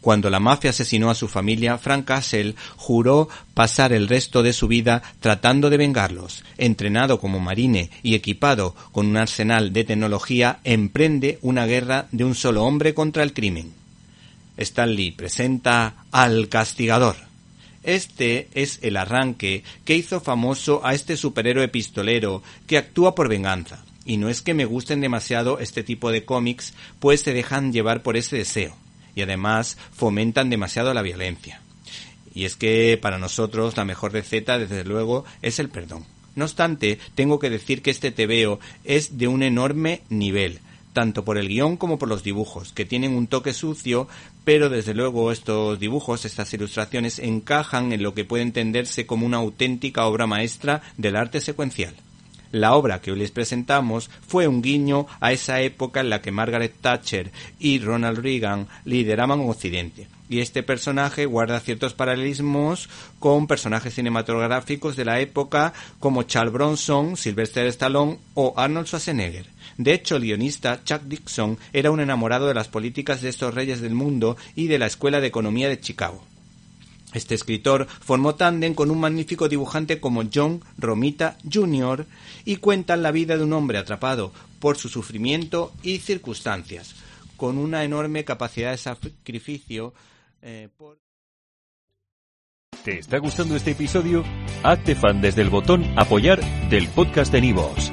Cuando la mafia asesinó a su familia, Frank Castle juró pasar el resto de su vida tratando de vengarlos. Entrenado como marine y equipado con un arsenal de tecnología, emprende una guerra de un solo hombre contra el crimen. Stan Lee presenta al castigador. Este es el arranque que hizo famoso a este superhéroe pistolero que actúa por venganza. Y no es que me gusten demasiado este tipo de cómics, pues se dejan llevar por ese deseo y además fomentan demasiado la violencia. Y es que para nosotros la mejor receta, desde luego, es el perdón. No obstante, tengo que decir que este tebeo es de un enorme nivel, tanto por el guion como por los dibujos, que tienen un toque sucio, pero desde luego estos dibujos, estas ilustraciones encajan en lo que puede entenderse como una auténtica obra maestra del arte secuencial. La obra que hoy les presentamos fue un guiño a esa época en la que Margaret Thatcher y Ronald Reagan lideraban Occidente. Y este personaje guarda ciertos paralelismos con personajes cinematográficos de la época como Charles Bronson, Sylvester Stallone o Arnold Schwarzenegger. De hecho, el guionista Chuck Dixon era un enamorado de las políticas de estos reyes del mundo y de la Escuela de Economía de Chicago. Este escritor formó tándem con un magnífico dibujante como John Romita Jr. y cuentan la vida de un hombre atrapado por su sufrimiento y circunstancias, con una enorme capacidad de sacrificio eh. ¿Te está gustando este episodio? Hazte fan desde el botón apoyar del podcast de Nivos.